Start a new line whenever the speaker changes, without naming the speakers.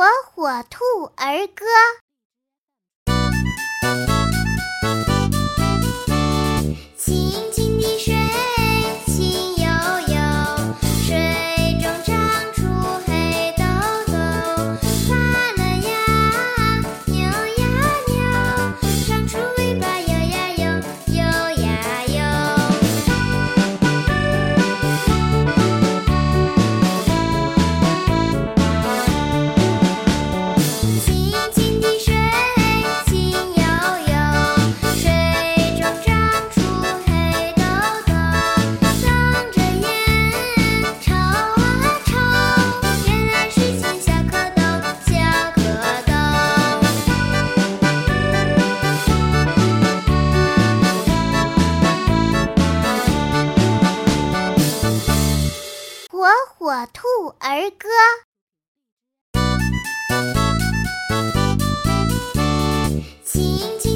火火兔儿歌。火火兔儿歌。
亲。